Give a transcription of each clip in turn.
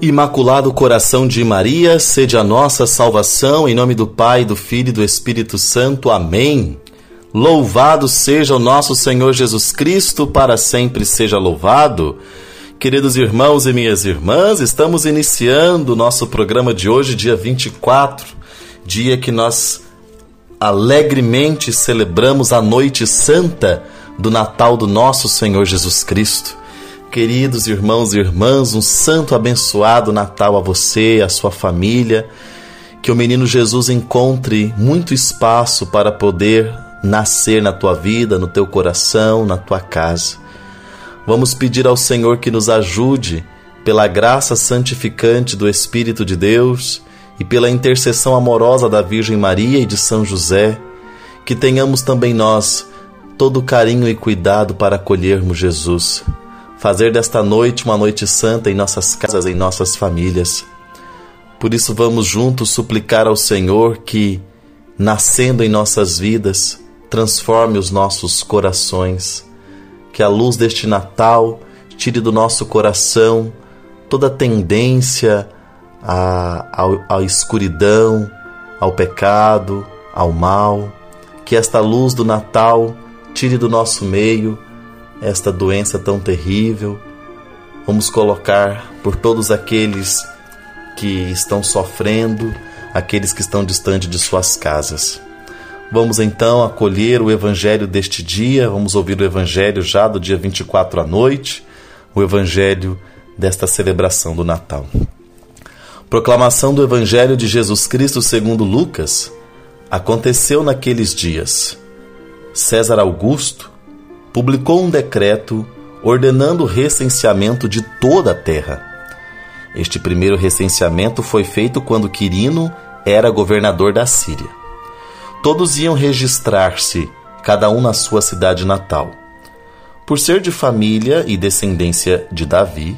Imaculado Coração de Maria, sede a nossa salvação, em nome do Pai, do Filho e do Espírito Santo. Amém. Louvado seja o nosso Senhor Jesus Cristo, para sempre seja louvado. Queridos irmãos e minhas irmãs, estamos iniciando o nosso programa de hoje, dia 24, dia que nós alegremente celebramos a noite santa do Natal do nosso Senhor Jesus Cristo. Queridos irmãos e irmãs, um santo abençoado Natal a você, a sua família. Que o menino Jesus encontre muito espaço para poder nascer na tua vida, no teu coração, na tua casa. Vamos pedir ao Senhor que nos ajude, pela graça santificante do Espírito de Deus e pela intercessão amorosa da Virgem Maria e de São José, que tenhamos também nós todo carinho e cuidado para acolhermos Jesus fazer desta noite uma noite santa em nossas casas, em nossas famílias. Por isso, vamos juntos suplicar ao Senhor que, nascendo em nossas vidas, transforme os nossos corações, que a luz deste Natal tire do nosso coração toda tendência à, à, à escuridão, ao pecado, ao mal, que esta luz do Natal tire do nosso meio esta doença tão terrível. Vamos colocar por todos aqueles que estão sofrendo, aqueles que estão distante de suas casas. Vamos então acolher o evangelho deste dia, vamos ouvir o evangelho já do dia 24 à noite, o evangelho desta celebração do Natal. Proclamação do evangelho de Jesus Cristo segundo Lucas. Aconteceu naqueles dias. César Augusto publicou um decreto ordenando o recenseamento de toda a terra. Este primeiro recenseamento foi feito quando Quirino era governador da Síria. Todos iam registrar-se, cada um na sua cidade natal. Por ser de família e descendência de Davi,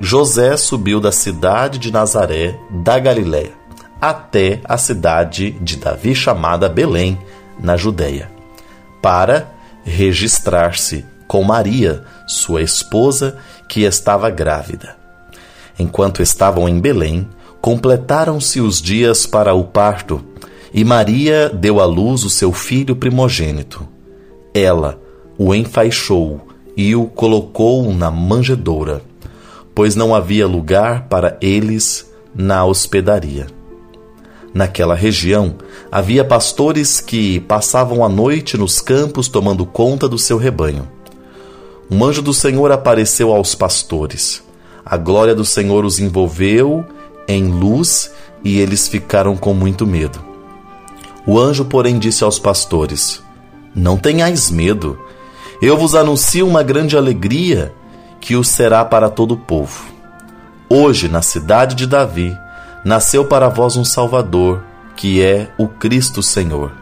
José subiu da cidade de Nazaré, da Galiléia, até a cidade de Davi chamada Belém, na Judéia, para registrar-se com Maria, sua esposa, que estava grávida. Enquanto estavam em Belém, completaram-se os dias para o parto, e Maria deu à luz o seu filho primogênito. Ela o enfaixou e o colocou na manjedoura, pois não havia lugar para eles na hospedaria. Naquela região havia pastores que passavam a noite nos campos tomando conta do seu rebanho. Um anjo do Senhor apareceu aos pastores. A glória do Senhor os envolveu em luz e eles ficaram com muito medo. O anjo, porém, disse aos pastores: Não tenhais medo. Eu vos anuncio uma grande alegria que o será para todo o povo. Hoje, na cidade de Davi, nasceu para vós um Salvador, que é o Cristo Senhor.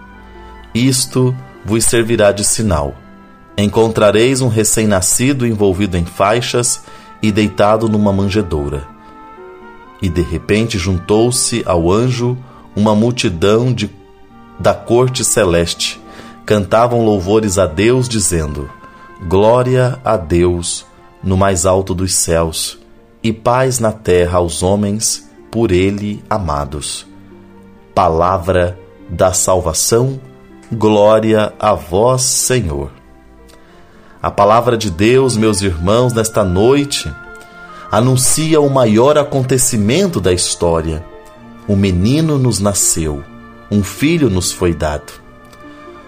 Isto vos servirá de sinal. Encontrareis um recém-nascido envolvido em faixas e deitado numa manjedoura. E de repente juntou-se ao anjo uma multidão de, da corte celeste. Cantavam louvores a Deus, dizendo: Glória a Deus no mais alto dos céus, e paz na terra aos homens por Ele amados. Palavra da salvação, glória a vós, Senhor. A palavra de Deus, meus irmãos, nesta noite, anuncia o maior acontecimento da história. O menino nos nasceu, um filho nos foi dado.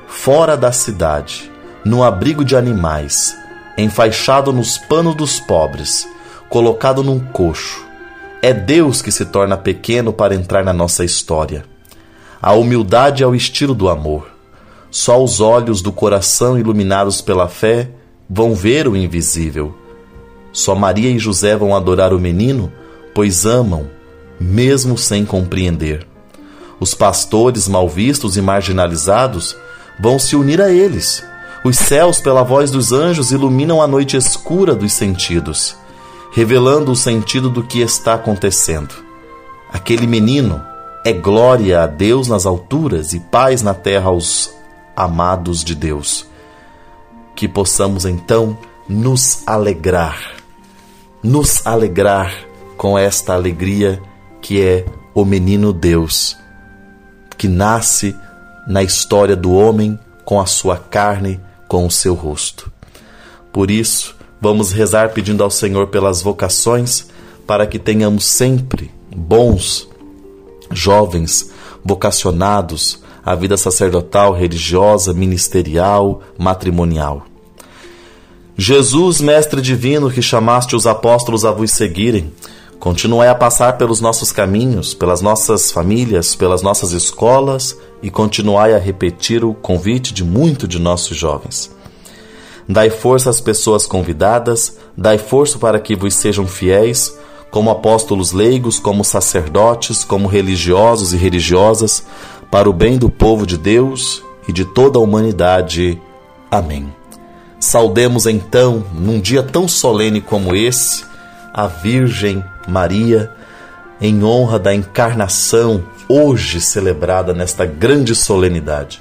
Fora da cidade, no abrigo de animais, enfaixado nos panos dos pobres, colocado num coxo, é Deus que se torna pequeno para entrar na nossa história. A humildade é o estilo do amor. Só os olhos do coração iluminados pela fé vão ver o invisível. Só Maria e José vão adorar o menino, pois amam, mesmo sem compreender. Os pastores mal vistos e marginalizados vão se unir a eles. Os céus, pela voz dos anjos, iluminam a noite escura dos sentidos revelando o sentido do que está acontecendo. Aquele menino é glória a Deus nas alturas e paz na terra aos amados de Deus. Que possamos então nos alegrar, nos alegrar com esta alegria que é o menino Deus, que nasce na história do homem com a sua carne, com o seu rosto. Por isso, vamos rezar pedindo ao Senhor pelas vocações, para que tenhamos sempre bons jovens vocacionados à vida sacerdotal, religiosa, ministerial, matrimonial. Jesus, Mestre Divino, que chamaste os apóstolos a vos seguirem, continuai a passar pelos nossos caminhos, pelas nossas famílias, pelas nossas escolas e continuai a repetir o convite de muito de nossos jovens. Dai força às pessoas convidadas, dai força para que vos sejam fiéis, como apóstolos leigos, como sacerdotes, como religiosos e religiosas, para o bem do povo de Deus e de toda a humanidade. Amém. Saudemos então, num dia tão solene como esse, a Virgem Maria, em honra da encarnação hoje celebrada nesta grande solenidade.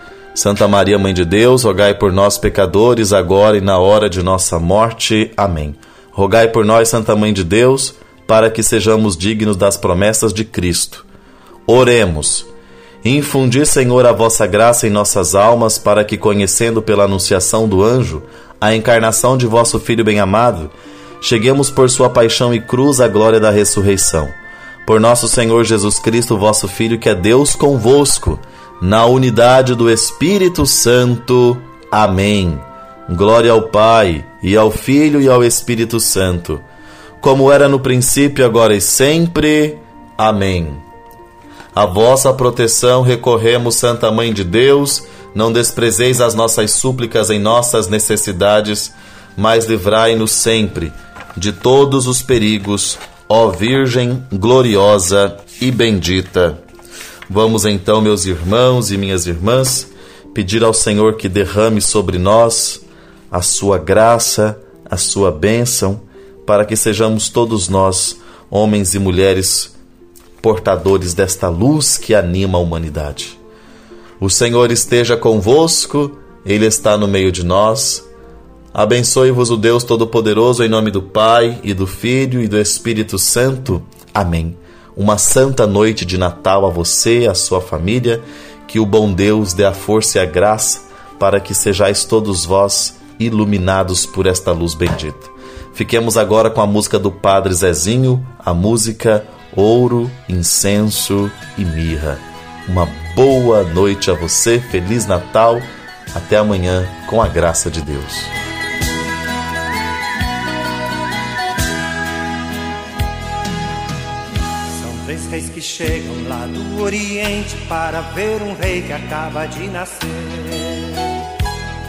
Santa Maria, Mãe de Deus, rogai por nós, pecadores, agora e na hora de nossa morte. Amém. Rogai por nós, Santa Mãe de Deus, para que sejamos dignos das promessas de Cristo. Oremos. Infundi, Senhor, a vossa graça em nossas almas, para que, conhecendo pela anunciação do anjo a encarnação de vosso Filho bem-amado, cheguemos por sua paixão e cruz à glória da ressurreição. Por nosso Senhor Jesus Cristo, vosso Filho, que é Deus convosco, na unidade do Espírito Santo. Amém. Glória ao Pai, e ao Filho e ao Espírito Santo, como era no princípio, agora e sempre. Amém. A vossa proteção recorremos, Santa Mãe de Deus, não desprezeis as nossas súplicas em nossas necessidades, mas livrai-nos sempre de todos os perigos, ó Virgem gloriosa e bendita. Vamos então, meus irmãos e minhas irmãs, pedir ao Senhor que derrame sobre nós a sua graça, a sua bênção, para que sejamos todos nós, homens e mulheres, portadores desta luz que anima a humanidade. O Senhor esteja convosco, Ele está no meio de nós. Abençoe-vos o Deus Todo-Poderoso, em nome do Pai, e do Filho e do Espírito Santo. Amém. Uma santa noite de Natal a você, a sua família. Que o bom Deus dê a força e a graça para que sejais todos vós iluminados por esta luz bendita. Fiquemos agora com a música do Padre Zezinho, a música Ouro, Incenso e Mirra. Uma boa noite a você, Feliz Natal. Até amanhã, com a graça de Deus. Reis que chegam lá do Oriente para ver um rei que acaba de nascer.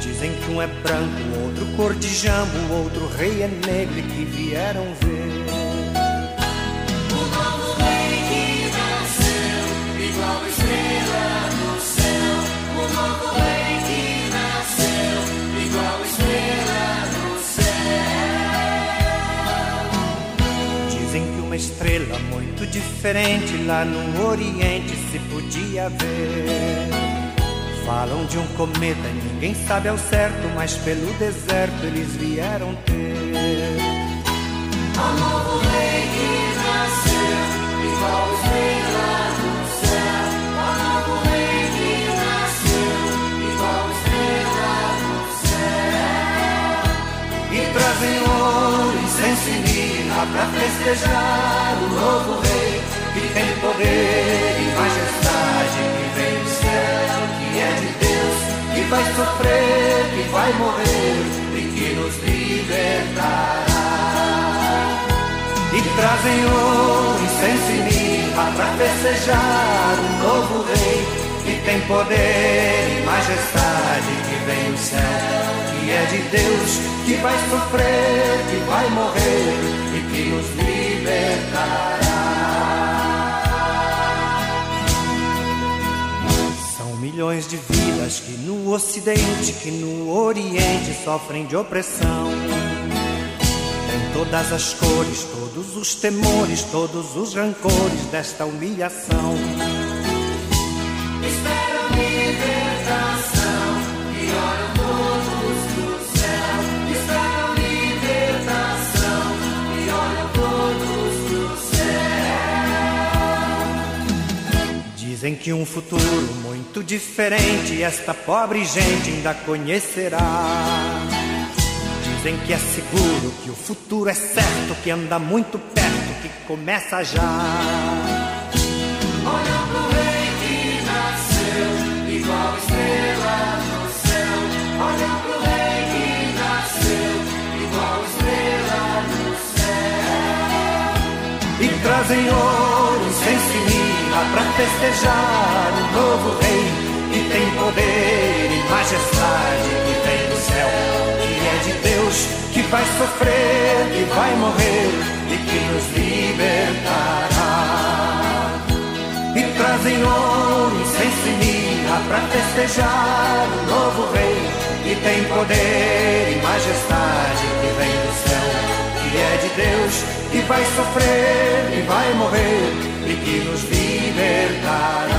Dizem que um é branco, outro cor de jambo, outro rei é negro e que vieram ver. Uma estrela muito diferente lá no Oriente se podia ver. Falam de um cometa, ninguém sabe ao certo, mas pelo deserto eles vieram ter. O novo rei que nasceu, igual estrela no céu. O novo rei que nasceu, igual estrela no céu. E trazem ouro, incenso e mirra pra festejar um novo rei que tem poder e majestade, que vem do céu, que é de Deus, que vai sofrer, que vai morrer e que nos libertará. E trazem ouro, incenso e mirra para festejar um novo rei que tem poder e majestade, que vem do céu que é de Deus, que vai sofrer, que vai morrer e que nos livra. São milhões de vidas que no Ocidente, que no Oriente sofrem de opressão todas as cores, todos os temores, todos os rancores desta humilhação. Esperam Dizem que um futuro muito diferente esta pobre gente ainda conhecerá. Dizem que é seguro, que o futuro é certo, que anda muito perto, que começa já. Olham pro rei que nasceu, igual estrela no céu. Olham pro rei que nasceu, igual estrela no céu. E trazem ouro, incenso pra festejar o novo rei que tem poder e majestade que vem do céu de Deus que vai sofrer, que vai morrer e que nos libertará. E trazem ouro, incenso e mirra para festejar o novo rei que tem poder e majestade Que vai sofrer, que vai morrer e que nos libertará.